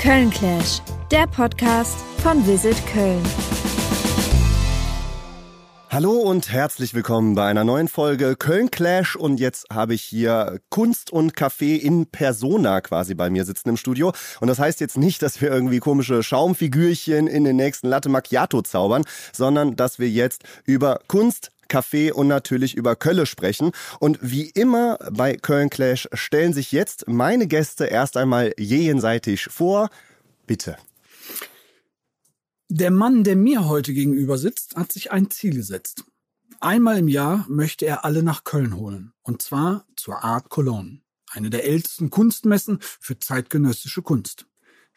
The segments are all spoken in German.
Köln Clash, der Podcast von Visit Köln. Hallo und herzlich willkommen bei einer neuen Folge Köln Clash und jetzt habe ich hier Kunst und Kaffee in Persona quasi bei mir sitzen im Studio und das heißt jetzt nicht, dass wir irgendwie komische Schaumfigürchen in den nächsten Latte Macchiato zaubern, sondern dass wir jetzt über Kunst, Kaffee und natürlich über Kölle sprechen. Und wie immer bei Köln Clash stellen sich jetzt meine Gäste erst einmal jenseitig vor. Bitte. Der Mann, der mir heute gegenüber sitzt, hat sich ein Ziel gesetzt. Einmal im Jahr möchte er alle nach Köln holen. Und zwar zur Art Cologne. Eine der ältesten Kunstmessen für zeitgenössische Kunst.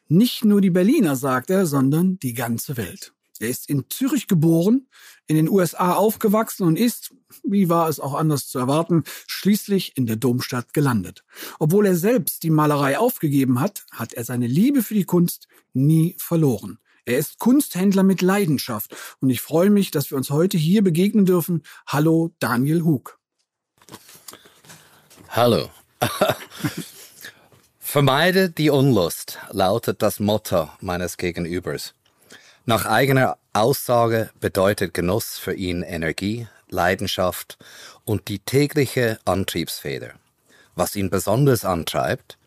Nicht nur die Berliner, sagt er, sondern die ganze Welt. Er ist in Zürich geboren, in den USA aufgewachsen und ist, wie war es auch anders zu erwarten, schließlich in der Domstadt gelandet. Obwohl er selbst die Malerei aufgegeben hat, hat er seine Liebe für die Kunst nie verloren. Er ist Kunsthändler mit Leidenschaft und ich freue mich, dass wir uns heute hier begegnen dürfen. Hallo, Daniel Hug. Hallo. Vermeide die Unlust, lautet das Motto meines Gegenübers. Nach eigener Aussage bedeutet Genuss für ihn Energie, Leidenschaft und die tägliche Antriebsfeder. Was ihn besonders antreibt,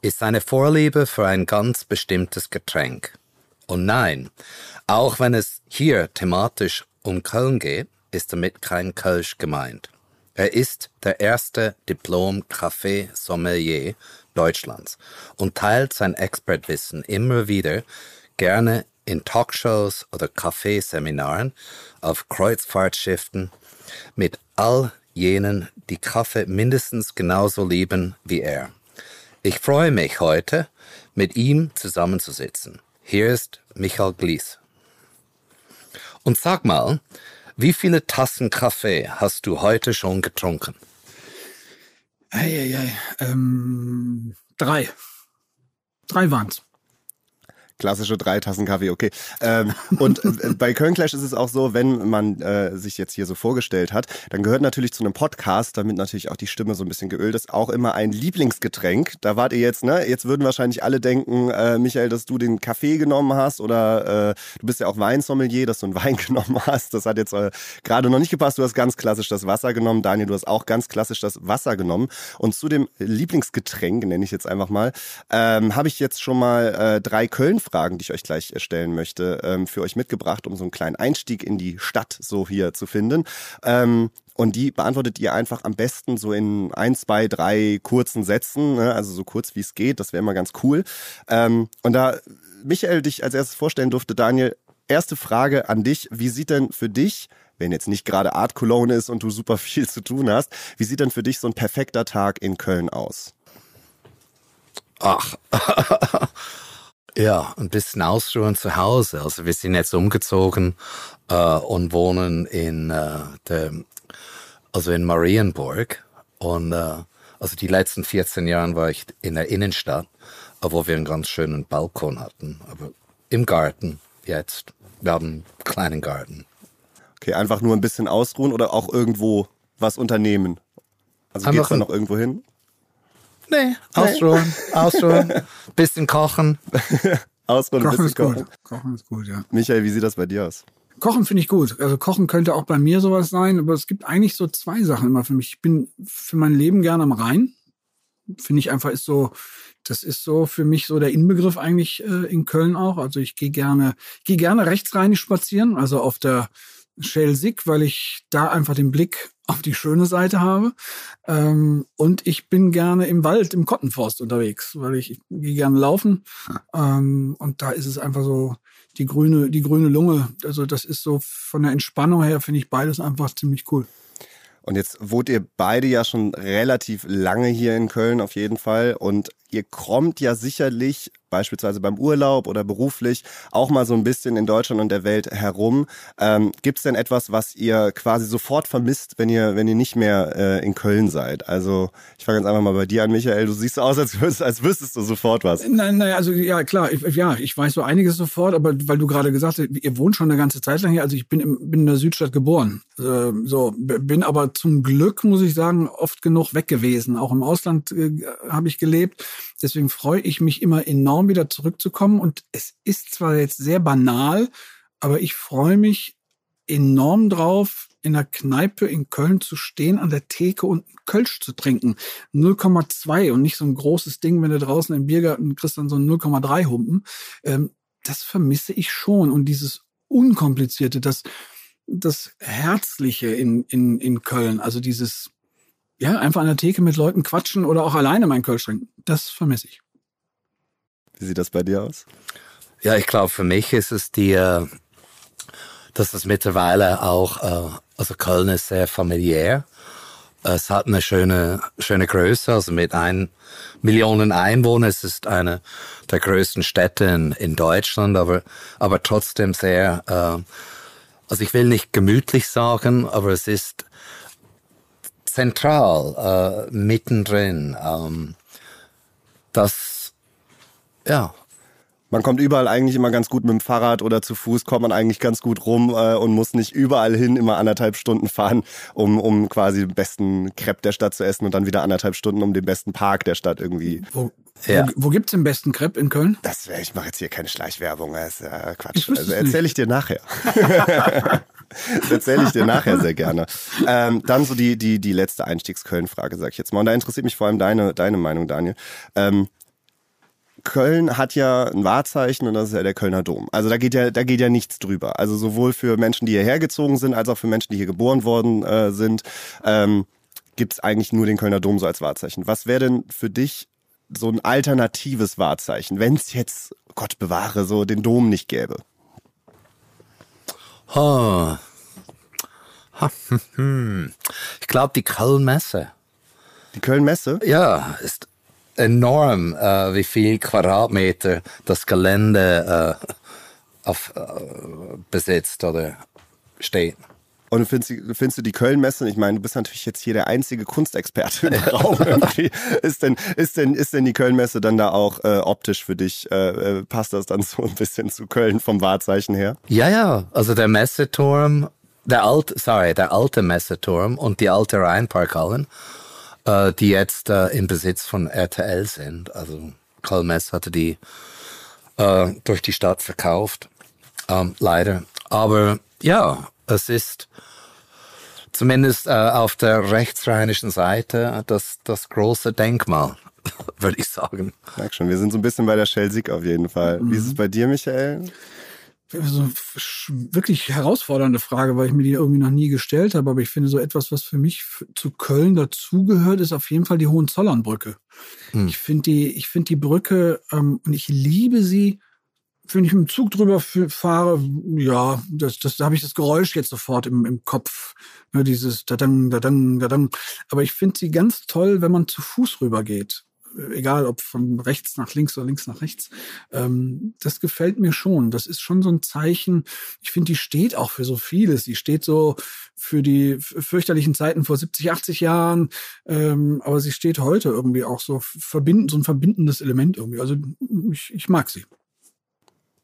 ist seine Vorliebe für ein ganz bestimmtes Getränk. Und nein, auch wenn es hier thematisch um Köln geht, ist damit kein Kölsch gemeint. Er ist der erste Diplom-Café-Sommelier Deutschlands und teilt sein Expertwissen immer wieder gerne in Talkshows oder Kaffeeseminaren auf Kreuzfahrtschiffen mit all jenen, die Kaffee mindestens genauso lieben wie er. Ich freue mich heute, mit ihm zusammenzusitzen. Hier ist Michael Glies. Und sag mal, wie viele Tassen Kaffee hast du heute schon getrunken? Eieiei, ähm, drei. Drei waren's. Klassische drei Tassen Kaffee, okay. Ähm, und äh, bei Köln Clash ist es auch so, wenn man äh, sich jetzt hier so vorgestellt hat, dann gehört natürlich zu einem Podcast, damit natürlich auch die Stimme so ein bisschen geölt ist, auch immer ein Lieblingsgetränk. Da wart ihr jetzt, ne? Jetzt würden wahrscheinlich alle denken, äh, Michael, dass du den Kaffee genommen hast oder äh, du bist ja auch Weinsommelier, dass du einen Wein genommen hast. Das hat jetzt äh, gerade noch nicht gepasst. Du hast ganz klassisch das Wasser genommen. Daniel, du hast auch ganz klassisch das Wasser genommen. Und zu dem Lieblingsgetränk, nenne ich jetzt einfach mal, ähm, habe ich jetzt schon mal äh, drei Köln Fragen, die ich euch gleich stellen möchte, ähm, für euch mitgebracht, um so einen kleinen Einstieg in die Stadt so hier zu finden. Ähm, und die beantwortet ihr einfach am besten so in ein, zwei, drei kurzen Sätzen, ne? also so kurz wie es geht. Das wäre immer ganz cool. Ähm, und da Michael dich als erstes vorstellen durfte, Daniel, erste Frage an dich. Wie sieht denn für dich wenn jetzt nicht gerade Art Cologne ist und du super viel zu tun hast, wie sieht denn für dich so ein perfekter Tag in Köln aus? Ach, Ja, ein bisschen ausruhen zu Hause. Also wir sind jetzt umgezogen äh, und wohnen in äh, der, also in Marienburg. Und äh, also die letzten 14 Jahre war ich in der Innenstadt, wo wir einen ganz schönen Balkon hatten. Aber im Garten jetzt. Wir haben einen kleinen Garten. Okay, einfach nur ein bisschen ausruhen oder auch irgendwo was unternehmen? Also geht's da noch irgendwo hin? Nee, ausruhen, nee. ausruhen, bisschen kochen. ausruhen, kochen bisschen ist kochen. gut. Kochen ist gut, ja. Michael, wie sieht das bei dir aus? Kochen finde ich gut. Also Kochen könnte auch bei mir sowas sein, aber es gibt eigentlich so zwei Sachen immer für mich. Ich bin für mein Leben gerne am Rhein. Finde ich einfach ist so, das ist so für mich so der Inbegriff eigentlich äh, in Köln auch. Also ich gehe gerne, gehe gerne rechtsrheinisch spazieren, also auf der Schelsig, weil ich da einfach den Blick auf die schöne Seite habe. Ähm, und ich bin gerne im Wald, im Kottenforst unterwegs, weil ich, ich gehe gerne laufen. Ähm, und da ist es einfach so die grüne, die grüne Lunge. Also das ist so von der Entspannung her finde ich beides einfach ziemlich cool. Und jetzt wohnt ihr beide ja schon relativ lange hier in Köln auf jeden Fall. Und ihr kommt ja sicherlich beispielsweise beim Urlaub oder beruflich auch mal so ein bisschen in Deutschland und der Welt herum. Ähm, Gibt es denn etwas, was ihr quasi sofort vermisst, wenn ihr, wenn ihr nicht mehr äh, in Köln seid? Also ich fange jetzt einfach mal bei dir an, Michael. Du siehst aus, als wüsstest, als wüsstest du sofort was. Nein, nein, also ja klar, ich, ja, ich weiß so einiges sofort, aber weil du gerade gesagt hast, ihr wohnt schon eine ganze Zeit lang hier. Also ich bin, im, bin in der Südstadt geboren, äh, so bin aber zum Glück muss ich sagen oft genug weg gewesen. Auch im Ausland äh, habe ich gelebt Deswegen freue ich mich immer enorm wieder zurückzukommen. Und es ist zwar jetzt sehr banal, aber ich freue mich enorm drauf, in der Kneipe in Köln zu stehen, an der Theke und einen Kölsch zu trinken. 0,2 und nicht so ein großes Ding, wenn du draußen im Biergarten kriegst dann so ein 0,3 Humpen. Ähm, das vermisse ich schon. Und dieses Unkomplizierte, das, das Herzliche in, in, in Köln, also dieses, ja, einfach an der Theke mit Leuten quatschen oder auch alleine mein Kölsch trinken, das vermisse ich. Wie sieht das bei dir aus? Ja, ich glaube, für mich ist es die, äh, dass es mittlerweile auch, äh, also Köln ist sehr familiär. Es hat eine schöne, schöne Größe, also mit ein Millionen Einwohnern. Es ist eine der größten Städte in, in Deutschland, aber, aber trotzdem sehr, äh, also ich will nicht gemütlich sagen, aber es ist zentral, äh, mittendrin. Ähm, das, ja, man kommt überall eigentlich immer ganz gut mit dem Fahrrad oder zu Fuß kommt man eigentlich ganz gut rum äh, und muss nicht überall hin immer anderthalb Stunden fahren, um, um quasi den besten Crepe der Stadt zu essen und dann wieder anderthalb Stunden, um den besten Park der Stadt irgendwie. Wo, ja. wo, wo gibt's den besten Crepe in Köln? Das wäre, ich mache jetzt hier keine Schleichwerbung, das ist äh, Quatsch. Also erzähle ich dir nachher. das erzähle ich dir nachher sehr gerne. Ähm, dann so die, die, die letzte Einstiegs-Köln-Frage, sag ich jetzt mal. Und da interessiert mich vor allem deine, deine Meinung, Daniel. Ähm, Köln hat ja ein Wahrzeichen und das ist ja der Kölner Dom. Also da geht ja, da geht ja nichts drüber. Also sowohl für Menschen, die hierher gezogen sind, als auch für Menschen, die hier geboren worden äh, sind, ähm, gibt es eigentlich nur den Kölner Dom so als Wahrzeichen. Was wäre denn für dich so ein alternatives Wahrzeichen, wenn es jetzt, Gott bewahre, so den Dom nicht gäbe? Oh. Ich glaube, die Kölnmesse. Die Kölnmesse? Ja, ist enorm, äh, wie viel Quadratmeter das Gelände äh, auf, äh, besitzt oder steht. Und findest, du, findest du die Köln-Messe, ich meine, du bist natürlich jetzt hier der einzige Kunstexperte im Raum. ist, denn, ist, denn, ist denn die Köln-Messe dann da auch äh, optisch für dich? Äh, äh, passt das dann so ein bisschen zu Köln vom Wahrzeichen her? Ja, ja. Also der Messeturm, der alte, sorry, der alte Messeturm und die alte Rheinparkhallen äh, die jetzt äh, im Besitz von RTL sind. Also Karl Mess hatte die äh, durch die Stadt verkauft, ähm, leider. Aber ja, es ist zumindest äh, auf der rechtsrheinischen Seite das, das große Denkmal, würde ich sagen. Merk schon, wir sind so ein bisschen bei der Schelsig auf jeden Fall. Mhm. Wie ist es bei dir, Michael? so eine wirklich herausfordernde Frage, weil ich mir die irgendwie noch nie gestellt habe. Aber ich finde so etwas, was für mich zu Köln dazugehört, ist auf jeden Fall die Hohenzollernbrücke. Hm. Ich finde die, ich finde die Brücke ähm, und ich liebe sie. Wenn ich mit dem Zug drüber fahre, ja, das, das, da habe ich das Geräusch jetzt sofort im, im Kopf. Ne, dieses Dadang, Dadang, Dadang. Aber ich finde sie ganz toll, wenn man zu Fuß rübergeht egal ob von rechts nach links oder links nach rechts, ähm, das gefällt mir schon. Das ist schon so ein Zeichen. Ich finde, die steht auch für so vieles. Die steht so für die fürchterlichen Zeiten vor 70, 80 Jahren, ähm, aber sie steht heute irgendwie auch so verbinden, so ein verbindendes Element irgendwie. Also ich, ich mag sie.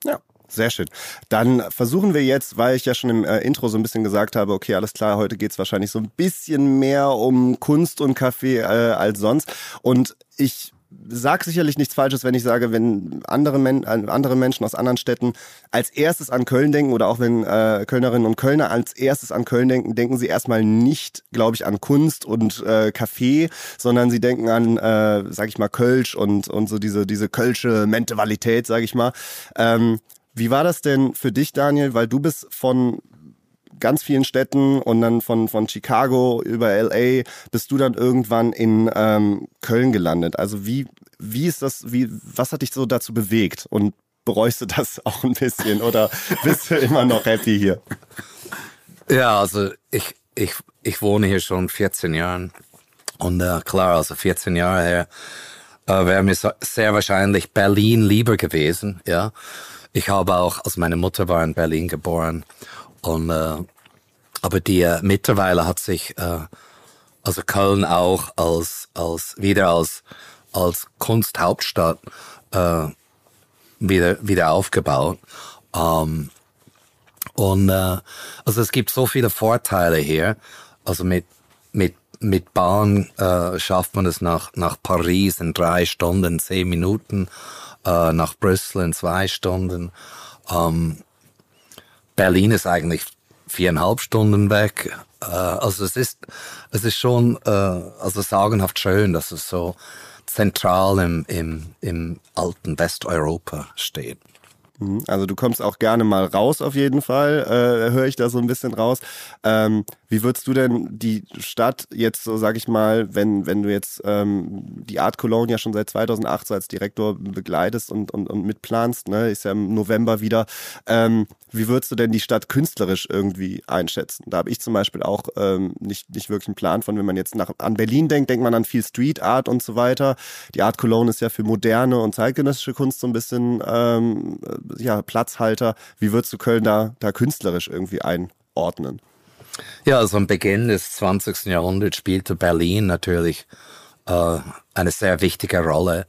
Ja, sehr schön. Dann versuchen wir jetzt, weil ich ja schon im äh, Intro so ein bisschen gesagt habe, okay, alles klar, heute geht's wahrscheinlich so ein bisschen mehr um Kunst und Kaffee äh, als sonst. Und ich sag sicherlich nichts Falsches, wenn ich sage, wenn andere, Men äh, andere Menschen aus anderen Städten als erstes an Köln denken oder auch wenn äh, Kölnerinnen und Kölner als erstes an Köln denken, denken sie erstmal nicht, glaube ich, an Kunst und äh, Kaffee, sondern sie denken an, äh, sag ich mal, Kölsch und, und so diese, diese Kölsche Mentalität, sag ich mal. Ähm, wie war das denn für dich, Daniel? Weil du bist von ganz vielen Städten und dann von, von Chicago über LA bist du dann irgendwann in ähm, Köln gelandet. Also wie, wie ist das, wie, was hat dich so dazu bewegt? Und bereust du das auch ein bisschen oder bist du immer noch happy hier? Ja, also ich, ich, ich wohne hier schon 14 Jahre und äh, klar, also 14 Jahre her äh, wäre mir sehr wahrscheinlich Berlin lieber gewesen, ja. Ich habe auch, also meine Mutter war in Berlin geboren und äh, aber die äh, mittlerweile hat sich äh, also Köln auch als als wieder als als Kunsthauptstadt äh, wieder wieder aufgebaut. Ähm, und äh, also es gibt so viele Vorteile hier, also mit mit mit Bahn äh, schafft man es nach, nach Paris in drei Stunden, zehn Minuten, äh, nach Brüssel in zwei Stunden. Ähm, Berlin ist eigentlich viereinhalb Stunden weg. Äh, also es ist, es ist schon äh, also sagenhaft schön, dass es so zentral im, im, im alten Westeuropa steht. Mhm. Also du kommst auch gerne mal raus auf jeden Fall, äh, höre ich da so ein bisschen raus. Ähm, wie würdest du denn die Stadt jetzt so, sag ich mal, wenn, wenn du jetzt ähm, die Art Cologne ja schon seit 2008 so als Direktor begleitest und, und, und mitplanst, ne, ist ja im November wieder, ähm, wie würdest du denn die Stadt künstlerisch irgendwie einschätzen? Da habe ich zum Beispiel auch ähm, nicht, nicht wirklich einen Plan von, wenn man jetzt nach, an Berlin denkt, denkt man an viel Street Art und so weiter. Die Art Cologne ist ja für moderne und zeitgenössische Kunst so ein bisschen ähm, ja, Platzhalter. Wie würdest du Köln da, da künstlerisch irgendwie einordnen? Ja, also am Beginn des 20. Jahrhunderts spielte Berlin natürlich äh, eine sehr wichtige Rolle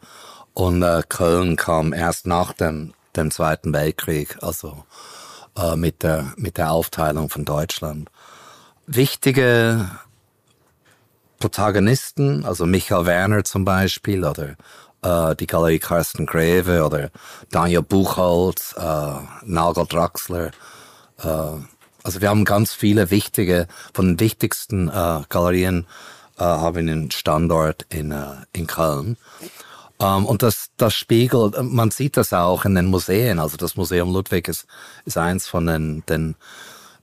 und äh, Köln kam erst nach dem, dem Zweiten Weltkrieg, also äh, mit, der, mit der Aufteilung von Deutschland. Wichtige Protagonisten, also Michael Werner zum Beispiel oder äh, die Galerie Carsten Greve oder Daniel Buchholz, äh, Nagel Draxler, äh, also wir haben ganz viele wichtige, von den wichtigsten äh, Galerien äh, haben einen Standort in, äh, in Köln. Ähm, und das, das spiegelt, man sieht das auch in den Museen. Also das Museum Ludwig ist, ist eins von den, den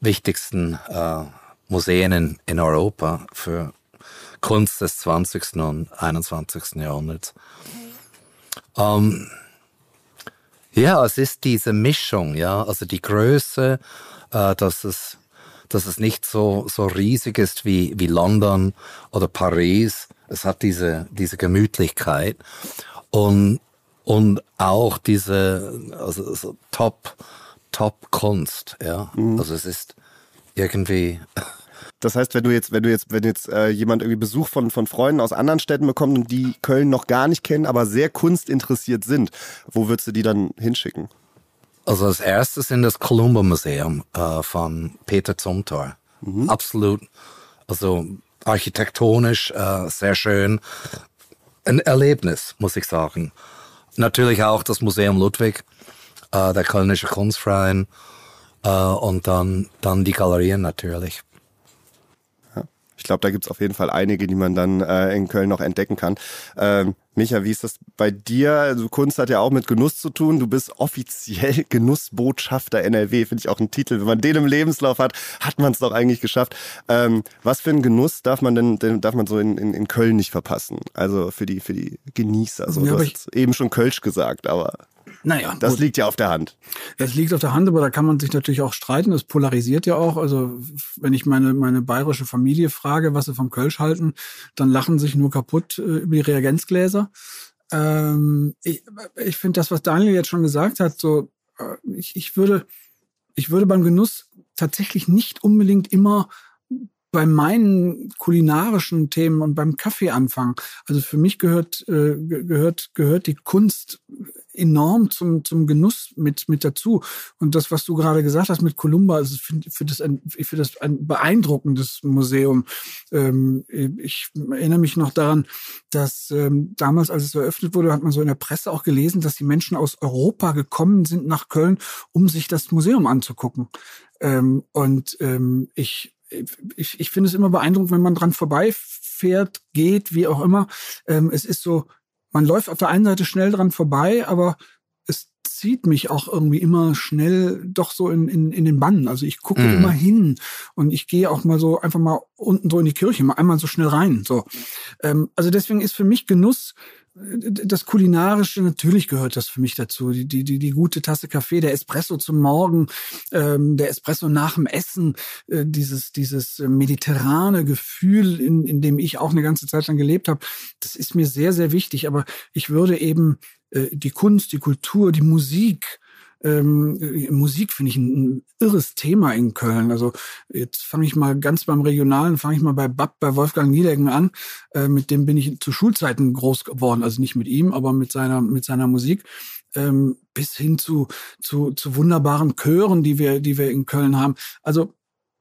wichtigsten äh, Museen in, in Europa für Kunst des 20. und 21. Jahrhunderts. Ähm, ja, es ist diese Mischung, ja, also die Größe, äh, dass es dass es nicht so so riesig ist wie wie London oder Paris. Es hat diese diese Gemütlichkeit und und auch diese also so Top Top Kunst, ja. Mhm. Also es ist irgendwie das heißt, wenn du jetzt, wenn du jetzt, wenn jetzt äh, jemand irgendwie Besuch von, von Freunden aus anderen Städten bekommt und die Köln noch gar nicht kennen, aber sehr kunstinteressiert sind, wo würdest du die dann hinschicken? Also als erstes in das Columba Museum äh, von Peter Zumthor. Mhm. Absolut, also architektonisch äh, sehr schön. Ein Erlebnis, muss ich sagen. Natürlich auch das Museum Ludwig, äh, der Kölnische Kunstverein äh, und dann, dann die Galerien natürlich. Ich glaube, da gibt es auf jeden Fall einige, die man dann äh, in Köln noch entdecken kann. Ähm, Micha, wie ist das bei dir? Also Kunst hat ja auch mit Genuss zu tun. Du bist offiziell Genussbotschafter NRW. Finde ich auch ein Titel. Wenn man den im Lebenslauf hat, hat man es doch eigentlich geschafft. Ähm, was für einen Genuss darf man denn, denn darf man so in, in, in Köln nicht verpassen? Also für die, für die Genießer. So, ja, du hast eben schon Kölsch gesagt, aber. Naja. Das gut. liegt ja auf der Hand. Es liegt auf der Hand, aber da kann man sich natürlich auch streiten. Das polarisiert ja auch. Also, wenn ich meine, meine bayerische Familie frage, was sie vom Kölsch halten, dann lachen sich nur kaputt äh, über die Reagenzgläser. Ähm, ich ich finde das, was Daniel jetzt schon gesagt hat, so, äh, ich, ich würde, ich würde beim Genuss tatsächlich nicht unbedingt immer bei meinen kulinarischen Themen und beim Kaffee anfangen. Also für mich gehört äh, gehört gehört die Kunst enorm zum zum Genuss mit mit dazu. Und das, was du gerade gesagt hast mit Columba, ich finde find das ein ich finde das ein beeindruckendes Museum. Ähm, ich erinnere mich noch daran, dass ähm, damals, als es eröffnet wurde, hat man so in der Presse auch gelesen, dass die Menschen aus Europa gekommen sind nach Köln, um sich das Museum anzugucken. Ähm, und ähm, ich ich, ich finde es immer beeindruckend, wenn man dran vorbeifährt, geht, wie auch immer. Ähm, es ist so, man läuft auf der einen Seite schnell dran vorbei, aber es zieht mich auch irgendwie immer schnell doch so in, in, in den Bann. Also ich gucke mm. immer hin und ich gehe auch mal so einfach mal unten so in die Kirche, mal einmal so schnell rein. So, ähm, also deswegen ist für mich Genuss das Kulinarische, natürlich gehört das für mich dazu. Die, die, die, die gute Tasse Kaffee, der Espresso zum Morgen, ähm, der Espresso nach dem Essen, äh, dieses, dieses mediterrane Gefühl, in, in dem ich auch eine ganze Zeit lang gelebt habe, das ist mir sehr, sehr wichtig. Aber ich würde eben äh, die Kunst, die Kultur, die Musik, ähm, Musik finde ich ein, ein, irres Thema in Köln. Also jetzt fange ich mal ganz beim Regionalen, fange ich mal bei Bab, bei Wolfgang Niedecken an. Äh, mit dem bin ich zu Schulzeiten groß geworden. Also nicht mit ihm, aber mit seiner, mit seiner Musik. Ähm, bis hin zu, zu, zu wunderbaren Chören, die wir, die wir in Köln haben. Also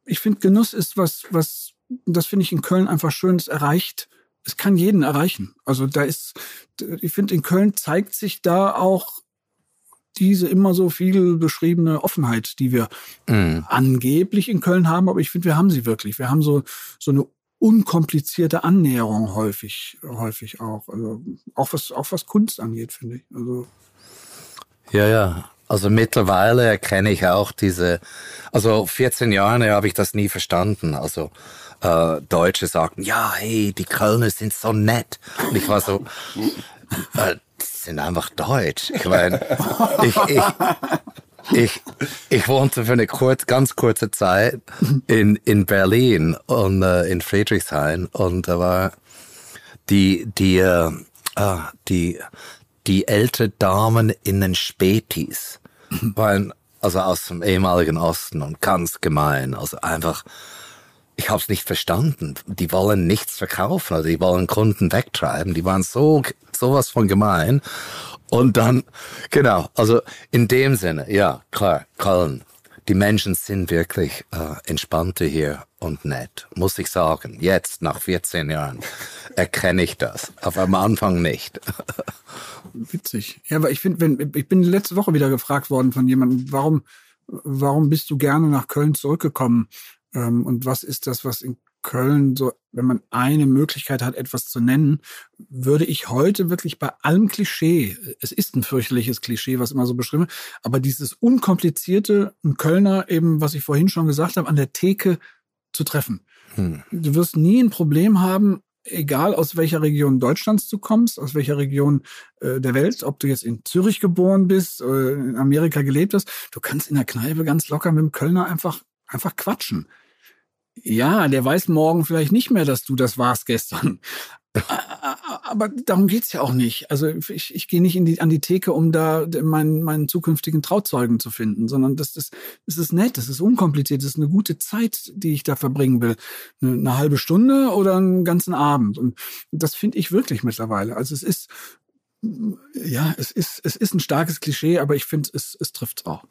ich finde, Genuss ist was, was das finde ich in Köln einfach schön, es erreicht, es kann jeden erreichen. Also da ist, ich finde, in Köln zeigt sich da auch diese immer so viel beschriebene Offenheit, die wir mm. angeblich in Köln haben, aber ich finde, wir haben sie wirklich. Wir haben so, so eine unkomplizierte Annäherung häufig, häufig auch. Also auch was, auch was Kunst angeht, finde ich. Also ja, ja. Also mittlerweile erkenne ich auch diese, also 14 Jahre habe ich das nie verstanden. Also äh, Deutsche sagten, ja, hey, die Kölner sind so nett. Und ich war so, äh, sind einfach deutsch. Ich meine, ich, ich, ich, ich wohnte für eine kurz, ganz kurze Zeit in, in Berlin und äh, in Friedrichshain und da war die, die, äh, ah, die, die ältere Damen in den Spätis waren also aus dem ehemaligen Osten und ganz gemein, also einfach ich habe es nicht verstanden. Die wollen nichts verkaufen, also die wollen Kunden wegtreiben. Die waren so sowas von gemein. Und dann, genau, also in dem Sinne, ja, klar, Köln. Die Menschen sind wirklich äh, entspannter hier und nett, muss ich sagen. Jetzt, nach 14 Jahren, erkenne ich das. Aber am Anfang nicht. Witzig. Ja, aber ich finde, ich bin letzte Woche wieder gefragt worden von jemandem, warum, warum bist du gerne nach Köln zurückgekommen? Ähm, und was ist das, was in Köln so, wenn man eine Möglichkeit hat, etwas zu nennen, würde ich heute wirklich bei allem Klischee, es ist ein fürchterliches Klischee, was immer so beschrieben, aber dieses unkomplizierte, ein Kölner eben, was ich vorhin schon gesagt habe, an der Theke zu treffen. Hm. Du wirst nie ein Problem haben, egal aus welcher Region Deutschlands du kommst, aus welcher Region äh, der Welt, ob du jetzt in Zürich geboren bist, äh, in Amerika gelebt hast, du kannst in der Kneipe ganz locker mit dem Kölner einfach einfach quatschen. Ja, der weiß morgen vielleicht nicht mehr, dass du das warst gestern. Aber darum geht's ja auch nicht. Also ich, ich gehe nicht in die, an die Theke, um da meinen, meinen zukünftigen Trauzeugen zu finden, sondern das ist, das ist nett, das ist unkompliziert, das ist eine gute Zeit, die ich da verbringen will. Eine, eine halbe Stunde oder einen ganzen Abend. Und das finde ich wirklich mittlerweile. Also es ist, ja, es ist, es ist ein starkes Klischee, aber ich finde, es, es trifft auch.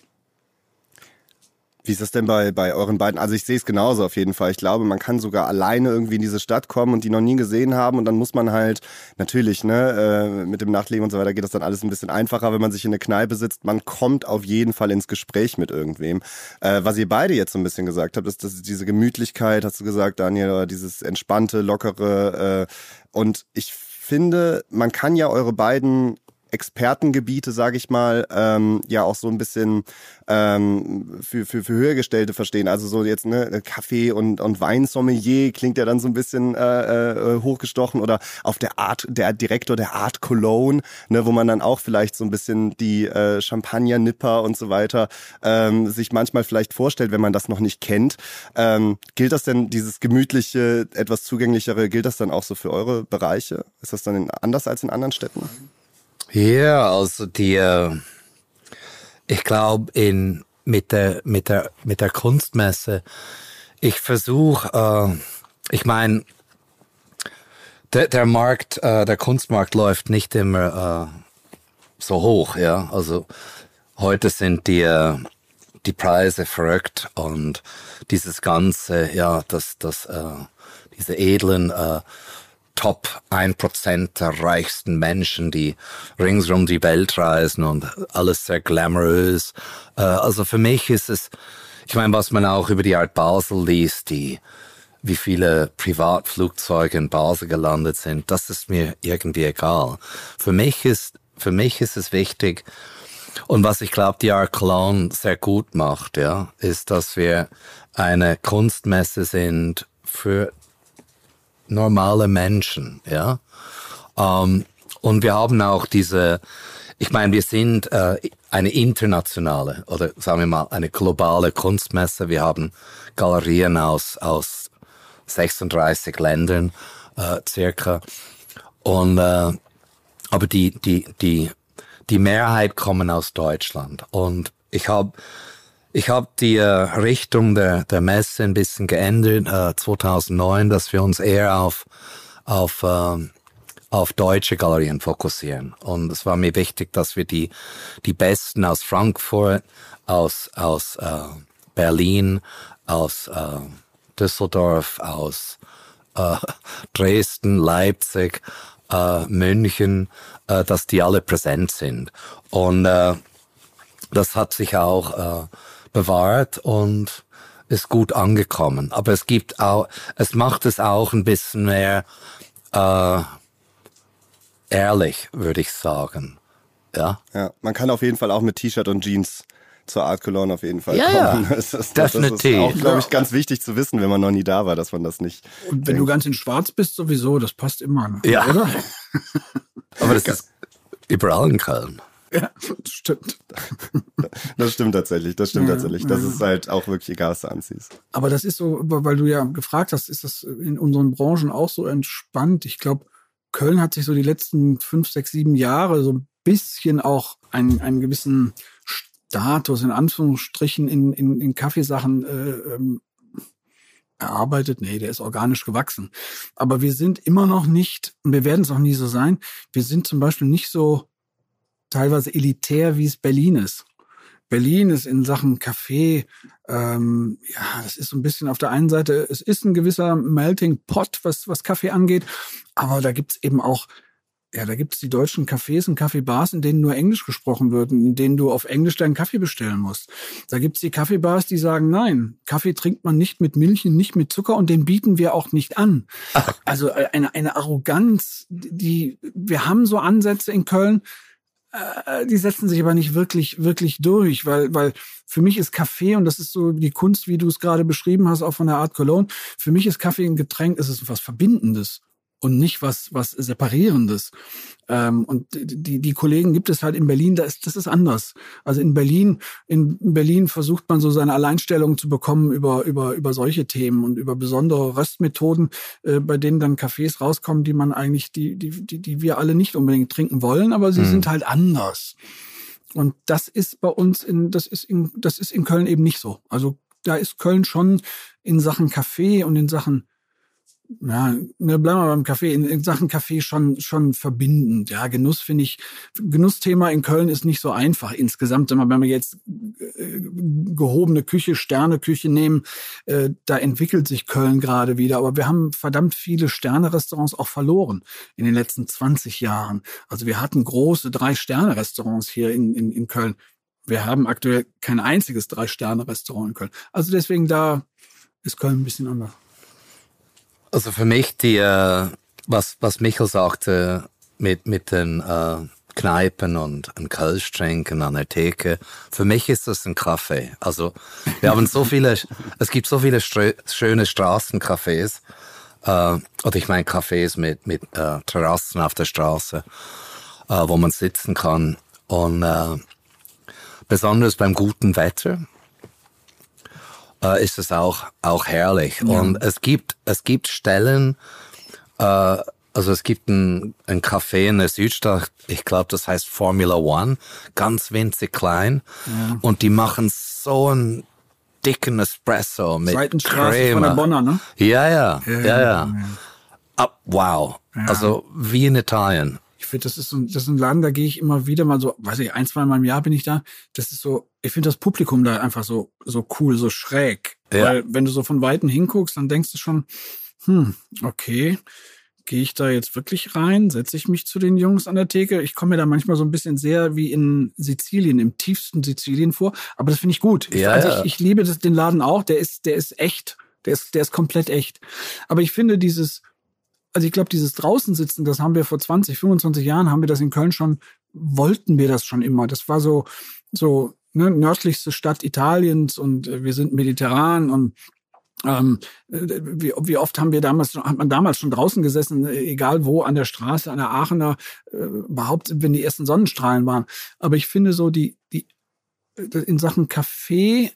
Wie ist das denn bei, bei euren beiden? Also ich sehe es genauso auf jeden Fall. Ich glaube, man kann sogar alleine irgendwie in diese Stadt kommen und die noch nie gesehen haben und dann muss man halt, natürlich, ne, äh, mit dem Nachtleben und so weiter geht das dann alles ein bisschen einfacher, wenn man sich in eine Kneipe sitzt. Man kommt auf jeden Fall ins Gespräch mit irgendwem. Äh, was ihr beide jetzt so ein bisschen gesagt habt, ist, dass diese Gemütlichkeit, hast du gesagt, Daniel, oder dieses entspannte, lockere äh, und ich finde, man kann ja eure beiden Expertengebiete, sage ich mal, ähm, ja auch so ein bisschen ähm, für, für, für Höhergestellte verstehen. Also so jetzt ne Kaffee und, und Weinsommelier klingt ja dann so ein bisschen äh, äh, hochgestochen oder auf der Art, der Direktor der Art Cologne, ne, wo man dann auch vielleicht so ein bisschen die äh, Champagner-Nipper und so weiter ähm, sich manchmal vielleicht vorstellt, wenn man das noch nicht kennt. Ähm, gilt das denn, dieses gemütliche, etwas zugänglichere, gilt das dann auch so für eure Bereiche? Ist das dann anders als in anderen Städten? Ja, also die, äh, ich glaube, in mit der mit der mit der Kunstmesse, ich versuche, äh, ich meine, der, der Markt, äh, der Kunstmarkt läuft nicht immer äh, so hoch, ja. Also heute sind die äh, die Preise verrückt und dieses ganze, ja, das das äh, diese edlen äh, Top 1% der reichsten Menschen, die ringsum die Welt reisen und alles sehr glamourös. Äh, also für mich ist es, ich meine, was man auch über die Art Basel liest, die wie viele Privatflugzeuge in Basel gelandet sind, das ist mir irgendwie egal. Für mich ist, für mich ist es wichtig, und was ich glaube, die Art Cologne sehr gut macht, ja, ist, dass wir eine Kunstmesse sind für normale Menschen, ja. Ähm, und wir haben auch diese, ich meine, wir sind äh, eine internationale oder sagen wir mal eine globale Kunstmesse. Wir haben Galerien aus, aus 36 Ländern äh, circa. Und äh, aber die, die, die, die Mehrheit kommen aus Deutschland. Und ich habe ich habe die äh, Richtung der, der Messe ein bisschen geändert, äh, 2009, dass wir uns eher auf, auf, äh, auf deutsche Galerien fokussieren. Und es war mir wichtig, dass wir die, die Besten aus Frankfurt, aus, aus äh, Berlin, aus äh, Düsseldorf, aus äh, Dresden, Leipzig, äh, München, äh, dass die alle präsent sind. Und äh, das hat sich auch äh, bewahrt und ist gut angekommen. Aber es gibt auch, es macht es auch ein bisschen mehr äh, ehrlich, würde ich sagen. Ja. Ja, man kann auf jeden Fall auch mit T-Shirt und Jeans zur Art Cologne auf jeden Fall ja, kommen. Ja, das ist, definitiv. Das ist auch, glaube ich, ganz wichtig zu wissen, wenn man noch nie da war, dass man das nicht. Und wenn denkt. du ganz in Schwarz bist, sowieso, das passt immer. Ja. Oder? Aber das ist überall in Köln. Ja, das stimmt. Das stimmt tatsächlich, das stimmt ja, tatsächlich. Das ja. ist halt auch wirklich egal, was du anziehst. Aber das ist so, weil du ja gefragt hast, ist das in unseren Branchen auch so entspannt? Ich glaube, Köln hat sich so die letzten fünf, sechs, sieben Jahre so ein bisschen auch einen, einen gewissen Status in Anführungsstrichen in, in, in Kaffeesachen äh, ähm, erarbeitet. Nee, der ist organisch gewachsen. Aber wir sind immer noch nicht, wir werden es auch nie so sein, wir sind zum Beispiel nicht so teilweise elitär, wie es Berlin ist. Berlin ist in Sachen Kaffee, ähm, ja, das ist so ein bisschen auf der einen Seite, es ist ein gewisser Melting Pot, was, was Kaffee angeht, aber da gibt's eben auch ja, da gibt's die deutschen Cafés und Kaffeebars, in denen nur Englisch gesprochen wird, in denen du auf Englisch deinen Kaffee bestellen musst. Da gibt's die Kaffeebars, die sagen, nein, Kaffee trinkt man nicht mit Milch und nicht mit Zucker und den bieten wir auch nicht an. Also äh, eine, eine Arroganz, die, wir haben so Ansätze in Köln, äh, die setzen sich aber nicht wirklich, wirklich durch, weil, weil für mich ist Kaffee, und das ist so die Kunst, wie du es gerade beschrieben hast, auch von der Art Cologne, für mich ist Kaffee ein Getränk, es ist was Verbindendes und nicht was was separierendes. Ähm, und die die Kollegen gibt es halt in Berlin, da ist das ist anders. Also in Berlin in Berlin versucht man so seine Alleinstellung zu bekommen über über über solche Themen und über besondere Röstmethoden, äh, bei denen dann Kaffees rauskommen, die man eigentlich die die die, die wir alle nicht unbedingt trinken wollen, aber sie mhm. sind halt anders. Und das ist bei uns in das ist in das ist in Köln eben nicht so. Also da ist Köln schon in Sachen Kaffee und in Sachen ja, ne, bleiben wir beim Kaffee. In, in, Sachen Kaffee schon, schon verbindend. Ja, Genuss finde ich, Genussthema in Köln ist nicht so einfach insgesamt. Wenn wir jetzt äh, gehobene Küche, Sterneküche nehmen, äh, da entwickelt sich Köln gerade wieder. Aber wir haben verdammt viele Sterne-Restaurants auch verloren in den letzten 20 Jahren. Also wir hatten große Drei-Sterne-Restaurants hier in, in, in Köln. Wir haben aktuell kein einziges Drei-Sterne-Restaurant in Köln. Also deswegen da ist Köln ein bisschen anders. Also für mich die, äh, was, was Michael sagte mit, mit den äh, Kneipen und ein Kölsch trinken an der Theke, für mich ist das ein Kaffee. Also wir haben so viele, es gibt so viele schöne Straßencafés, äh, oder ich meine Cafés mit, mit äh, Terrassen auf der Straße, äh, wo man sitzen kann. Und äh, besonders beim guten Wetter äh, ist es auch, auch herrlich. Ja. Und es gibt, es gibt Stellen, äh, also es gibt ein, ein Café in der Südstadt, ich glaube, das heißt Formula One, ganz winzig klein. Ja. Und die machen so einen dicken Espresso mit Creme. von der Bonner, ne? Ja, ja, ja, ja. ja. Ah, wow. Also wie in Italien finde, das ist so, das ist ein Laden, da gehe ich immer wieder mal so, weiß ich, ein, zwei Mal im Jahr bin ich da. Das ist so, ich finde das Publikum da einfach so, so cool, so schräg. Ja. Weil wenn du so von Weitem hinguckst, dann denkst du schon, hm, okay, gehe ich da jetzt wirklich rein? Setze ich mich zu den Jungs an der Theke? Ich komme mir da manchmal so ein bisschen sehr wie in Sizilien, im tiefsten Sizilien vor. Aber das finde ich gut. Ja, also ja. ich, ich liebe das, den Laden auch. Der ist, der ist echt. Der ist, der ist komplett echt. Aber ich finde dieses, also ich glaube, dieses draußen sitzen, das haben wir vor 20, 25 Jahren, haben wir das in Köln schon, wollten wir das schon immer. Das war so, so ne, nördlichste Stadt Italiens und äh, wir sind mediterran und ähm, äh, wie, wie oft haben wir damals, hat man damals schon draußen gesessen, äh, egal wo, an der Straße, an der Aachener, äh, überhaupt, wenn die ersten Sonnenstrahlen waren. Aber ich finde so, die, die, in Sachen Kaffee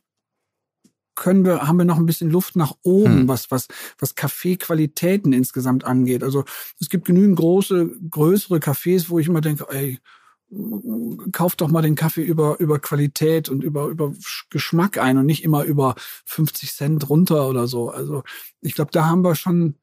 können wir, haben wir noch ein bisschen Luft nach oben, hm. was, was, was Kaffeequalitäten insgesamt angeht. Also es gibt genügend große, größere Cafés, wo ich immer denke, ey, kauf doch mal den Kaffee über, über Qualität und über, über Geschmack ein und nicht immer über 50 Cent runter oder so. Also ich glaube, da haben wir schon,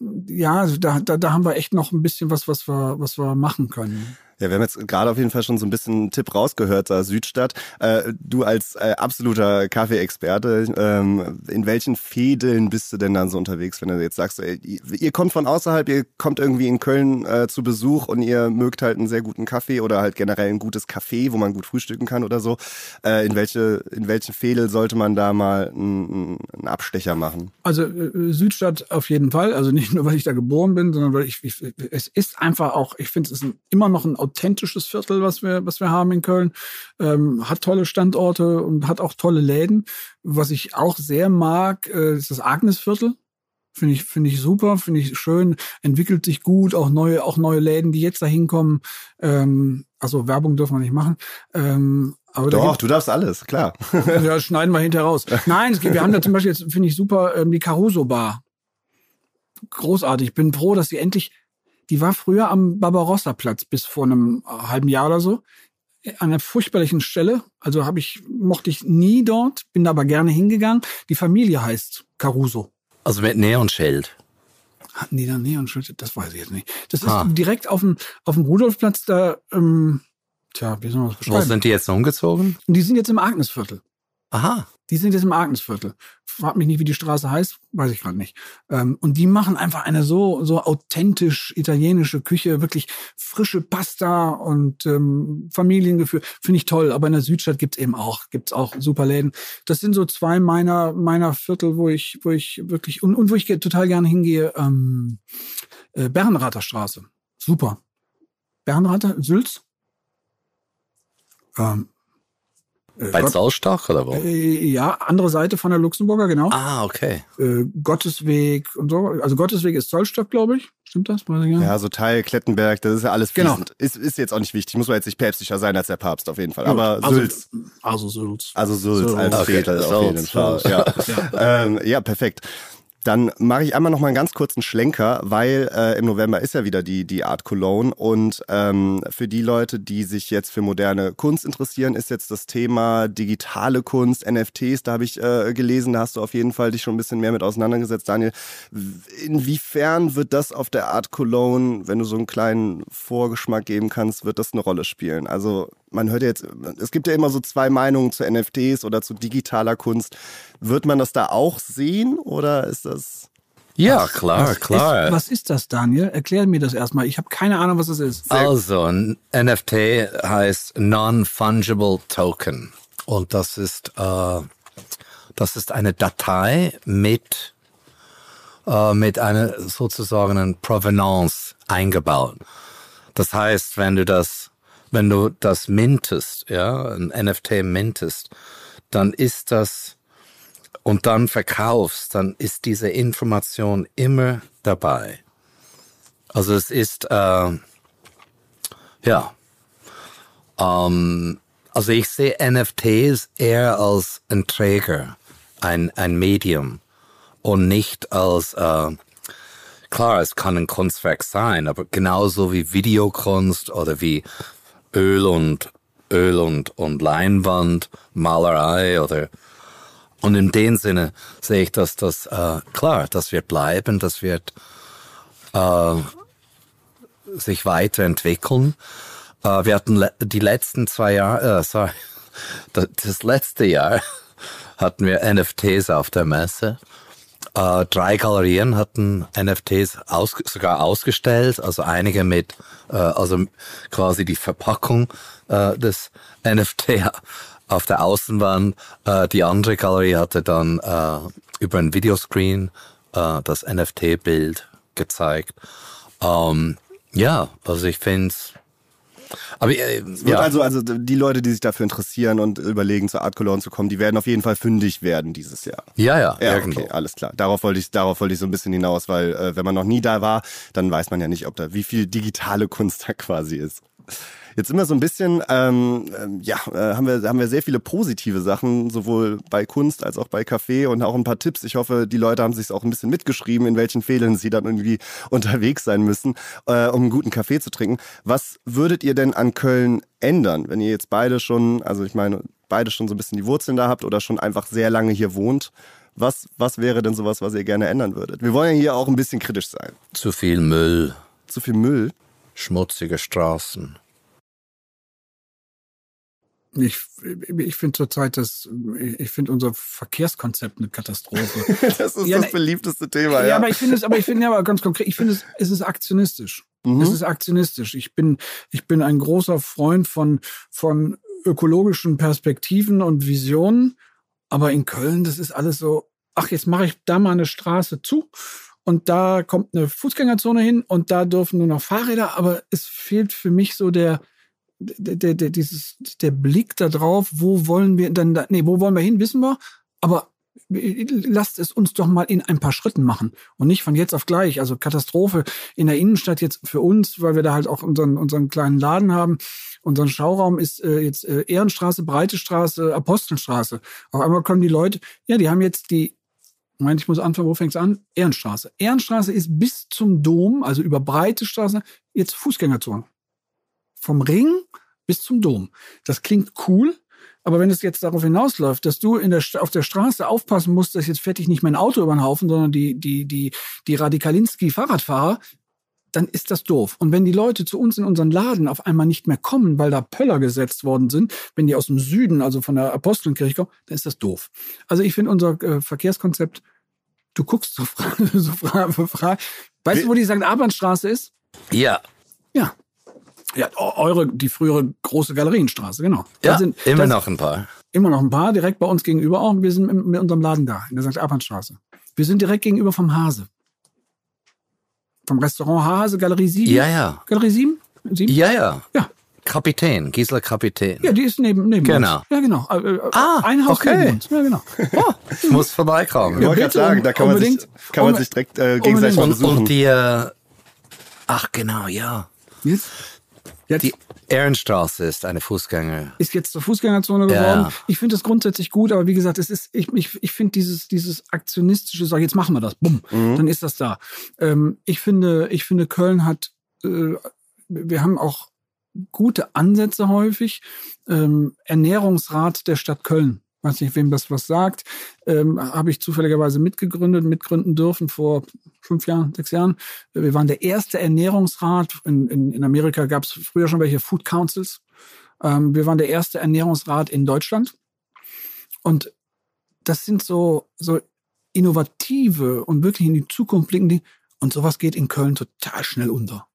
ja, also da, da, da haben wir echt noch ein bisschen was, was wir, was wir machen können. Ja, wir haben jetzt gerade auf jeden Fall schon so ein bisschen einen Tipp rausgehört, da Südstadt. Äh, du als äh, absoluter Kaffeeexperte, ähm, in welchen Fädeln bist du denn dann so unterwegs, wenn du jetzt sagst, ey, ihr kommt von außerhalb, ihr kommt irgendwie in Köln äh, zu Besuch und ihr mögt halt einen sehr guten Kaffee oder halt generell ein gutes Café, wo man gut frühstücken kann oder so. Äh, in welche in welchen Fädel sollte man da mal einen, einen Abstecher machen? Also äh, Südstadt auf jeden Fall. Also nicht nur, weil ich da geboren bin, sondern weil ich, ich es ist einfach auch, ich finde, es ist ein, immer noch ein authentisches Viertel, was wir, was wir haben in Köln. Ähm, hat tolle Standorte und hat auch tolle Läden. Was ich auch sehr mag, äh, ist das Agnesviertel. Finde ich, finde ich super, finde ich schön, entwickelt sich gut, auch neue, auch neue Läden, die jetzt da hinkommen. Ähm, also Werbung dürfen wir nicht machen. Ähm, aber Doch, du darfst alles, klar. ja, schneiden wir hinterher raus. Nein, es geht, wir haben da zum Beispiel jetzt, finde ich super, ähm, die Caruso Bar. Großartig. Ich bin froh, dass sie endlich, die war früher am Barbarossa-Platz bis vor einem halben Jahr oder so. An einer furchtbarlichen Stelle. Also habe ich, mochte ich nie dort, bin da aber gerne hingegangen. Die Familie heißt Caruso. Also mit Neonschild. Hatten die da Neonschild? Das weiß ich jetzt nicht. Das ist ah. direkt auf dem, auf dem Rudolfplatz da, ähm, tja, wie soll man das beschreiben? Wo sind die jetzt umgezogen? Die sind jetzt im Agnesviertel. Aha. Die sind jetzt im Agnesviertel. Frag mich nicht, wie die Straße heißt, weiß ich gerade nicht. Ähm, und die machen einfach eine so so authentisch italienische Küche, wirklich frische Pasta und ähm, Familiengefühl. Finde ich toll. Aber in der Südstadt gibt's eben auch gibt's auch super Läden. Das sind so zwei meiner meiner Viertel, wo ich wo ich wirklich und, und wo ich total gerne hingehe. Ähm, äh, Bernrather Straße, super. Bernrather Sülz. Ähm, äh, Bei Saustach oder wo? Äh, ja, andere Seite von der Luxemburger, genau. Ah, okay. Äh, Gottesweg und so. Also Gottesweg ist Zollstock, glaube ich. Stimmt das? Ja, so Teil Klettenberg, das ist ja alles genau. fließend. Genau. Ist, ist jetzt auch nicht wichtig. Muss man jetzt nicht päpstlicher sein als der Papst, auf jeden Fall. Aber also, Sülz. Also Sülz. Also Sülz, Sülz. als okay. Viertel, auf jeden Fall. Ja. ja. Ähm, ja, perfekt. Dann mache ich einmal noch mal einen ganz kurzen Schlenker, weil äh, im November ist ja wieder die, die Art Cologne und ähm, für die Leute, die sich jetzt für moderne Kunst interessieren, ist jetzt das Thema digitale Kunst, NFTs, da habe ich äh, gelesen, da hast du auf jeden Fall dich schon ein bisschen mehr mit auseinandergesetzt, Daniel. Inwiefern wird das auf der Art Cologne, wenn du so einen kleinen Vorgeschmack geben kannst, wird das eine Rolle spielen? Also man hört ja jetzt, es gibt ja immer so zwei Meinungen zu NFTs oder zu digitaler Kunst. Wird man das da auch sehen oder ist das... Ja, klar, was klar. Ist, was ist das, Daniel? Erklär mir das erstmal. Ich habe keine Ahnung, was das ist. Also, ein NFT heißt Non-Fungible Token. Und das ist, äh, das ist eine Datei mit, äh, mit einer sozusagen Provenance eingebaut. Das heißt, wenn du das wenn du das mintest, ja, ein NFT mintest, dann ist das und dann verkaufst, dann ist diese Information immer dabei. Also es ist, äh, ja, ähm, also ich sehe NFTs eher als ein Träger, ein, ein Medium und nicht als, äh, klar, es kann ein Kunstwerk sein, aber genauso wie Videokunst oder wie Öl und Öl und, und Leinwand, Malerei oder und in dem Sinne sehe ich, dass das äh, klar, das wird bleiben, das wird äh, sich weiterentwickeln. Äh, wir hatten le die letzten zwei Jahre, äh, sorry, das, das letzte Jahr hatten wir NFTs auf der Messe äh, drei Galerien hatten NFTs aus, sogar ausgestellt, also einige mit, äh, also quasi die Verpackung äh, des NFT auf der Außenwand. Äh, die andere Galerie hatte dann äh, über ein Videoscreen äh, das NFT-Bild gezeigt. Ähm, ja, also ich finde es aber äh, ja. also, also die Leute, die sich dafür interessieren und überlegen, zur Art Cologne zu kommen, die werden auf jeden Fall fündig werden dieses Jahr. Ja, ja, ja okay, alles klar. Darauf wollte ich, darauf wollte ich so ein bisschen hinaus, weil äh, wenn man noch nie da war, dann weiß man ja nicht, ob da wie viel digitale Kunst da quasi ist. Jetzt immer so ein bisschen, ähm, ähm, ja, äh, haben wir haben wir sehr viele positive Sachen, sowohl bei Kunst als auch bei Kaffee und auch ein paar Tipps. Ich hoffe, die Leute haben sich auch ein bisschen mitgeschrieben, in welchen Fehlern sie dann irgendwie unterwegs sein müssen, äh, um einen guten Kaffee zu trinken. Was würdet ihr denn an Köln ändern, wenn ihr jetzt beide schon, also ich meine, beide schon so ein bisschen die Wurzeln da habt oder schon einfach sehr lange hier wohnt? Was, was wäre denn sowas, was ihr gerne ändern würdet? Wir wollen ja hier auch ein bisschen kritisch sein. Zu viel Müll. Zu viel Müll? Schmutzige Straßen. Ich, ich finde zurzeit das, ich finde unser Verkehrskonzept eine Katastrophe. das ist Ja, das ne- beliebteste Thema, ja, ja. aber ich finde es, aber ich finde ja aber ganz konkret, ich finde es, es ist aktionistisch. Mhm. Es ist aktionistisch. Ich bin, ich bin ein großer Freund von, von ökologischen Perspektiven und Visionen. Aber in Köln, das ist alles so, ach, jetzt mache ich da mal eine Straße zu und da kommt eine Fußgängerzone hin und da dürfen nur noch Fahrräder, aber es fehlt für mich so der, der, der, dieses, der Blick da drauf, wo wollen wir dann, da, nee, wo wollen wir hin, wissen wir, aber lasst es uns doch mal in ein paar Schritten machen und nicht von jetzt auf gleich. Also Katastrophe in der Innenstadt jetzt für uns, weil wir da halt auch unseren, unseren kleinen Laden haben. Unseren Schauraum ist äh, jetzt äh, Ehrenstraße, Breite Straße, Apostelstraße. Auf einmal kommen die Leute, ja, die haben jetzt die, Moment, ich muss anfangen, wo fängt's an? Ehrenstraße. Ehrenstraße ist bis zum Dom, also über Breite Straße, jetzt Fußgängerzone. Vom Ring bis zum Dom. Das klingt cool, aber wenn es jetzt darauf hinausläuft, dass du in der, auf der Straße aufpassen musst, dass jetzt dich nicht mein Auto über den Haufen, sondern die, die, die, die Radikalinski-Fahrradfahrer, dann ist das doof. Und wenn die Leute zu uns in unseren Laden auf einmal nicht mehr kommen, weil da Pöller gesetzt worden sind, wenn die aus dem Süden, also von der Apostelenkirche kommen, dann ist das doof. Also ich finde unser äh, Verkehrskonzept, du guckst so Frage, so Frage, Frage. Weißt du, wo die St. Abendstraße ist? Ja, Ja. Ja, eu- eure, die frühere große Galerienstraße, genau. Da ja sind, immer da noch ein paar. immer noch ein paar, direkt bei uns gegenüber auch. Wir sind mit, unserem Laden da, in der St. Abendstraße. Wir sind direkt gegenüber vom Hase. Vom Restaurant Hase, Galerie 7. Ja, ja. Galerie 7? 7? Ja, ja. Ja. Kapitän, Gisela Kapitän. Ja, die ist neben, neben Genau. uns. Ja, genau. Äh, äh, Ah, ein Haus okay. neben uns. Ja, genau. Ich muss vorbeikommen. Ich wollte gerade sagen, da kann man, sich, kann man sich direkt äh, gegenseitig. Und, besuchen. und die, äh, ach genau, ja. Jetzt, jetzt Die Ehrenstraße ist eine Fußgänger. ist jetzt zur Fußgängerzone Ja. geworden. Ich finde das grundsätzlich gut, aber wie gesagt, es ist, ich, ich, ich finde dieses, dieses aktionistische, sag, jetzt machen wir das, bumm, dann ist das da. Ähm, ich finde, ich finde, Köln hat, äh, wir haben auch gute Ansätze häufig. Ähm, Ernährungsrat der Stadt Köln. Weiß nicht, wem das was sagt. Ähm, Habe ich zufälligerweise mitgegründet, mitgründen dürfen vor fünf Jahren, sechs Jahren. Wir waren der erste Ernährungsrat. In, in, in Amerika gab es früher schon welche Food Councils. Ähm, wir waren der erste Ernährungsrat in Deutschland. Und das sind so, so innovative und wirklich in die Zukunft blickende. Und sowas geht in Köln total schnell unter.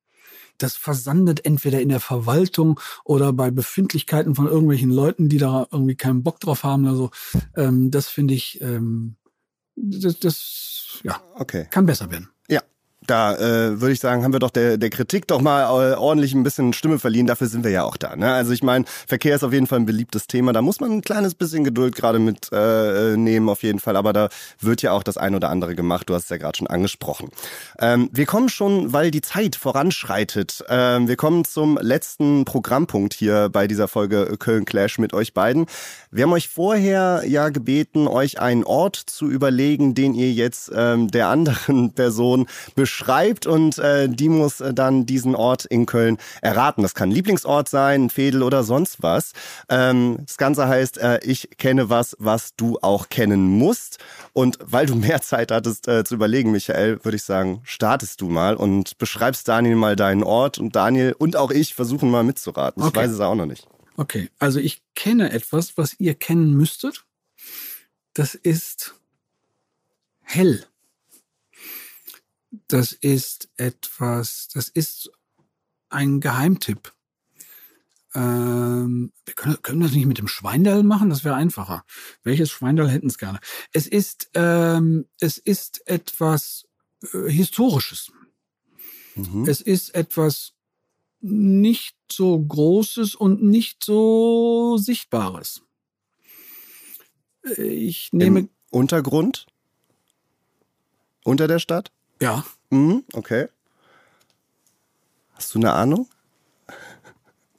Das versandet entweder in der Verwaltung oder bei Befindlichkeiten von irgendwelchen Leuten, die da irgendwie keinen Bock drauf haben oder so. Ähm, das finde ich, ähm, das, das ja, Okay. kann besser werden. Da äh, würde ich sagen, haben wir doch der, der Kritik doch mal äh, ordentlich ein bisschen Stimme verliehen. Dafür sind wir ja auch da. Ne? Also ich meine, Verkehr ist auf jeden Fall ein beliebtes Thema. Da muss man ein kleines bisschen Geduld gerade mit äh, nehmen auf jeden Fall. Aber da wird ja auch das ein oder andere gemacht. Du hast es ja gerade schon angesprochen. Ähm, wir kommen schon, weil die Zeit voranschreitet. Ähm, wir kommen zum letzten Programmpunkt hier bei dieser Folge Köln Clash mit euch beiden. Wir haben euch vorher ja gebeten, euch einen Ort zu überlegen, den ihr jetzt ähm, der anderen Person beschreibt und äh, die muss äh, dann diesen Ort in Köln erraten. Das kann ein Lieblingsort sein, ein Fädel oder sonst was. Ähm, das Ganze heißt, äh, ich kenne was, was du auch kennen musst. Und weil du mehr Zeit hattest äh, zu überlegen, Michael, würde ich sagen, startest du mal und beschreibst Daniel mal deinen Ort und Daniel und auch ich versuchen mal mitzuraten. Ich Okay. weiß es auch noch nicht. Okay, also ich kenne etwas, was ihr kennen müsstet. Das ist hell. Das ist etwas, das ist ein Geheimtipp. Ähm, wir können, können das nicht mit dem Schweindall machen? Das wäre einfacher. Welches Schweindall hätten es gerne? Es ist, ähm, es ist etwas äh, Historisches. Mhm. Es ist etwas nicht so Großes und nicht so Sichtbares. Ich nehme, Im Untergrund? Unter der Stadt? Ja, Mhm, okay. Hast du eine Ahnung?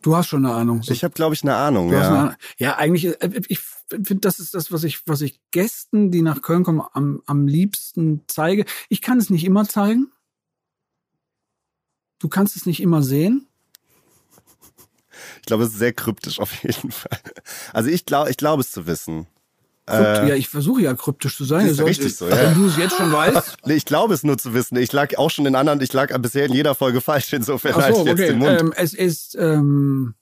du hast schon eine Ahnung. Ich habe, glaube ich, eine Ahnung. Du hast eine Ja. Ahnung. ja, eigentlich, äh, ich finde, das ist das, was ich, was ich Gästen, die nach Köln kommen, am, am liebsten zeige. Ich kann es nicht immer zeigen. Du kannst es nicht immer sehen. Ich glaube, es ist sehr kryptisch auf jeden Fall. Also ich glaube, ich glaube es zu wissen. Krypt, ja, ich versuche ja kryptisch zu sein. Äh, ist richtig so, ja. Wenn du es jetzt schon weißt. Nee, Ich glaube es nur zu wissen. Ich lag auch schon in anderen, ich lag bisher in jeder Folge falsch. Insofern Ach halte so, ich jetzt okay. den Mund. Ähm, es ist, ähm,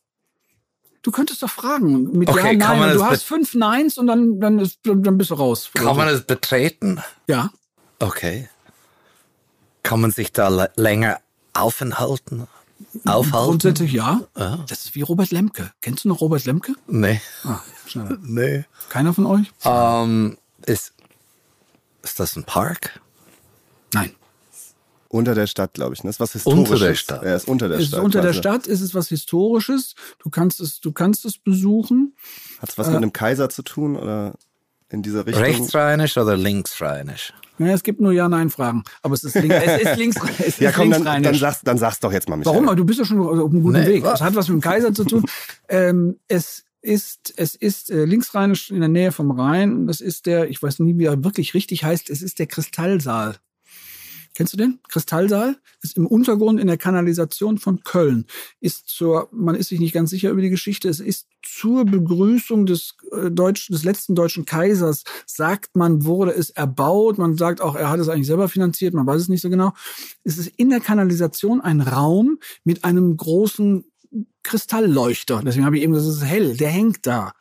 Du könntest doch fragen mit Okay, Ja, kann Nein. du hast fünf Neins und dann, dann, ist, dann bist du raus. Kann man es betreten? ja. Okay. Kann man sich da länger aufenthalten? Aufhalten? Grundsätzlich ja. Das ist wie Robert Lemke. Kennst du noch Robert Lemke? Nee. Ah. Nee. Keiner von euch? Ähm, ist, ist das ein Park? Nein. Unter der Stadt, glaube ich. Ne? Ist was Historisches. Unter der Stadt. Er ist unter der Es ist Stadt. unter der. Stadt ist es was Historisches. Du kannst es, du kannst es besuchen. Hat es was mit einem Kaiser zu tun oder in dieser Richtung? Rechtsrheinisch oder linksrheinisch? Naja, es gibt nur Ja-Nein-Fragen. Aber es ist, link, es ist links, es ist Ja, komm, dann, linksrheinisch. dann, sag's, dann sag's doch jetzt mal, Michael. Warum? Du bist ja schon auf einem guten Nee, Weg. wa- Es hat was mit dem Kaiser zu tun. ähm, es ist, es ist äh, linksrheinisch in der Nähe vom Rhein. Das ist der, ich weiß nie, wie er wirklich richtig heißt, es ist der Kristallsaal. Kennst du den? Kristallsaal ist im Untergrund in der Kanalisation von Köln. Ist zur, man ist sich nicht ganz sicher über die Geschichte. Es ist zur Begrüßung des äh, deutschen, des letzten deutschen Kaisers, sagt man, wurde es erbaut. Man sagt auch, er hat es eigentlich selber finanziert. Man weiß es nicht so genau. Es ist in der Kanalisation ein Raum mit einem großen Kristallleuchter. Deswegen habe ich eben gesagt, es ist hell. Der hängt da.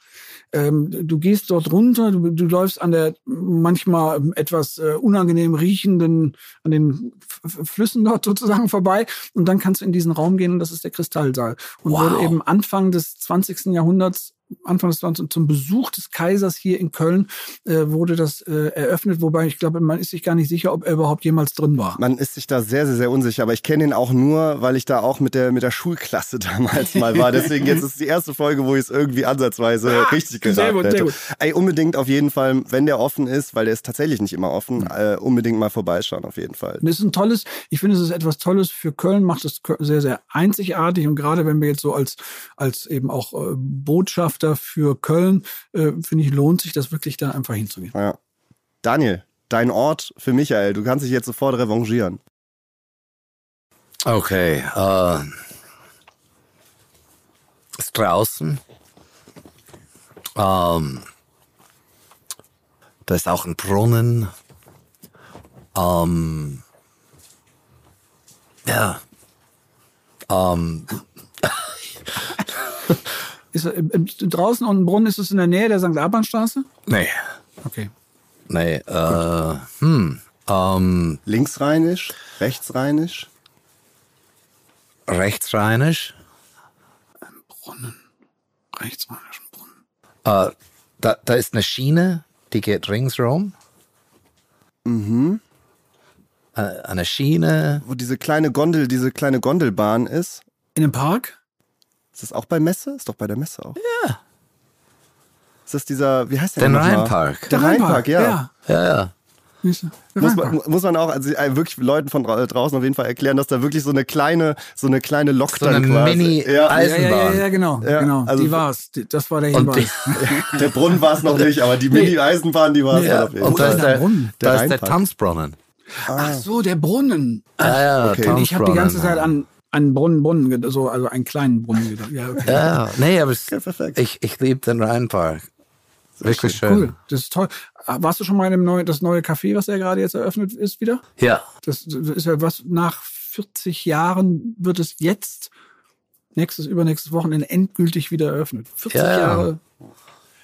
Ähm, du gehst dort runter, du, du läufst an der manchmal etwas äh, unangenehm riechenden, an den Flüssen dort sozusagen vorbei und dann kannst du in diesen Raum gehen und das ist der Kristallsaal. Und Wow. wurde eben Anfang des 20. Jahrhunderts Anfang des 20. zum Besuch des Kaisers hier in Köln äh, wurde das äh, eröffnet, wobei ich glaube, man ist sich gar nicht sicher, ob er überhaupt jemals drin war. Man ist sich da sehr, sehr, sehr unsicher, aber ich kenne ihn auch nur, weil ich da auch mit der, mit der Schulklasse damals mal war. Deswegen jetzt ist die erste Folge, wo ich es irgendwie ansatzweise richtig Ah, sehr gut, hätte. sehr gut. Ey, unbedingt auf jeden Fall, wenn der offen ist, weil der ist tatsächlich nicht immer offen, äh, unbedingt mal vorbeischauen auf jeden Fall. Das ist ein tolles, ich finde, es ist etwas Tolles für Köln, macht es sehr, sehr einzigartig. Und gerade wenn wir jetzt so als, als eben auch äh, Botschafter für Köln, äh, finde ich, lohnt sich das wirklich da einfach hinzugehen. Ja. Daniel, dein Ort für Michael, du kannst dich jetzt sofort revanchieren. Okay. Äh, ist draußen. Ähm, da ist auch ein Brunnen. Ähm, ja. Ähm, Ist im, draußen und ein Brunnen ist es in der Nähe der St. Albanstraße? nee. Okay. Nee. Äh, hm. Ähm, Linksrheinisch, rechtsrheinisch. rechtsrheinisch. Brunnen. Rechtsrheinischen Brunnen. Äh, da, da ist eine Schiene, die geht ringsrum. Mhm. Äh, eine Schiene. Wo diese kleine Gondel, diese kleine Gondelbahn ist. In dem Park? Ist das auch bei Messe? Ist doch bei der Messe auch. Ja. Ist das dieser, wie heißt der nochmal? Rheinpark. Der Rheinpark, ja. ja. Ja, ja. Der Muss man, muss man auch also äh, wirklich Leuten von dra- draußen auf jeden Fall erklären, dass da wirklich so eine kleine, so eine kleine Lok So dann eine quasi. Mini- ja, ja, ja, ja, Eisenbahn. ja, genau. Ja, genau. also- die war's. Die, das war der Hinweis. die, Der Brunnen war es noch nicht, aber die Mini-Eisenbahn, die war es ja. auf jeden und Fall. da ist der, Brunnen? Der da ist der Rheinpark. Tanzbrunnen. Ach so, der Brunnen. Ja, ja, okay. Tanzbrunnen. Ich habe die ganze Zeit an einen Brunnen, Brunnen, so, also einen kleinen Brunnen. Ja, okay. Ja, nee, aber es, Okay, perfekt. ich, ich liebe den Rheinpark. Wirklich schön. Cool, das ist toll. Warst du schon mal in dem neuen, das neue Café, was ja gerade jetzt eröffnet ist, wieder? Ja. Das ist ja was, nach 40 Jahren wird es jetzt, nächstes, übernächstes Wochenende endgültig wieder eröffnet. 40 Ja, ja. Jahre.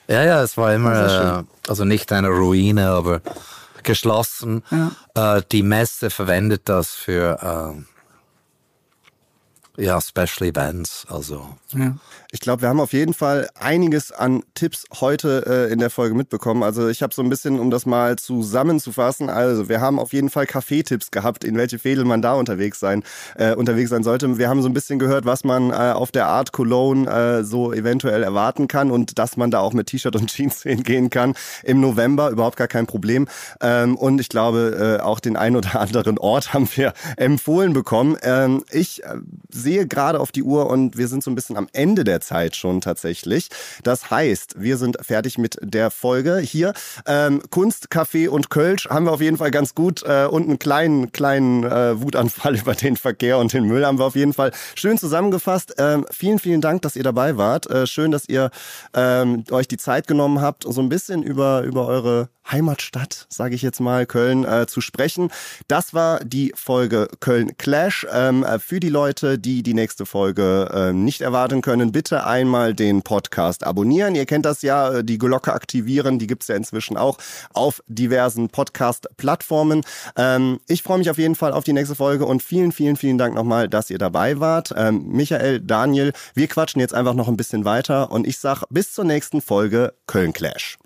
Ja, ja, es war immer, äh, also nicht eine Ruine, aber geschlossen. Äh, die Messe verwendet das für, äh, ja, Special Events, also. Ja. Ich glaube, wir haben auf jeden Fall einiges an Tipps heute äh, in der Folge mitbekommen. Also ich habe so ein bisschen, um das mal zusammenzufassen, also wir haben auf jeden Fall Kaffeetipps gehabt, in welche Fädel man da unterwegs sein, äh, unterwegs sein sollte. Wir haben so ein bisschen gehört, was man äh, auf der Art Cologne äh, so eventuell erwarten kann und dass man da auch mit T-Shirt und Jeans hingehen kann im November, überhaupt gar kein Problem. Ähm, und ich glaube, äh, auch den ein oder anderen Ort haben wir empfohlen bekommen. Ähm, ich äh, sehe gerade auf die Uhr und wir sind so ein bisschen am Ende der Zeit schon tatsächlich. Das heißt, wir sind fertig mit der Folge hier. Ähm, Kunst, Kaffee und Kölsch haben wir auf jeden Fall ganz gut äh, und einen kleinen, kleinen äh, Wutanfall über den Verkehr und den Müll haben wir auf jeden Fall schön zusammengefasst. Ähm, vielen, vielen Dank, dass ihr dabei wart. Äh, schön, dass ihr ähm, euch die Zeit genommen habt, so ein bisschen über, über eure Heimatstadt, sage ich jetzt mal, Köln, äh, zu sprechen. Das war die Folge Köln Clash. Ähm, äh, für die Leute, die die nächste Folge äh, nicht erwarten können, bitte einmal den Podcast abonnieren. Ihr kennt das ja, äh, die Glocke aktivieren, die gibt's ja inzwischen auch auf diversen Podcast-Plattformen. Ähm, ich freue mich auf jeden Fall auf die nächste Folge und vielen, vielen, vielen Dank nochmal, dass ihr dabei wart. Ähm, Michael, Daniel, wir quatschen jetzt einfach noch ein bisschen weiter und ich sag bis zur nächsten Folge Köln Clash.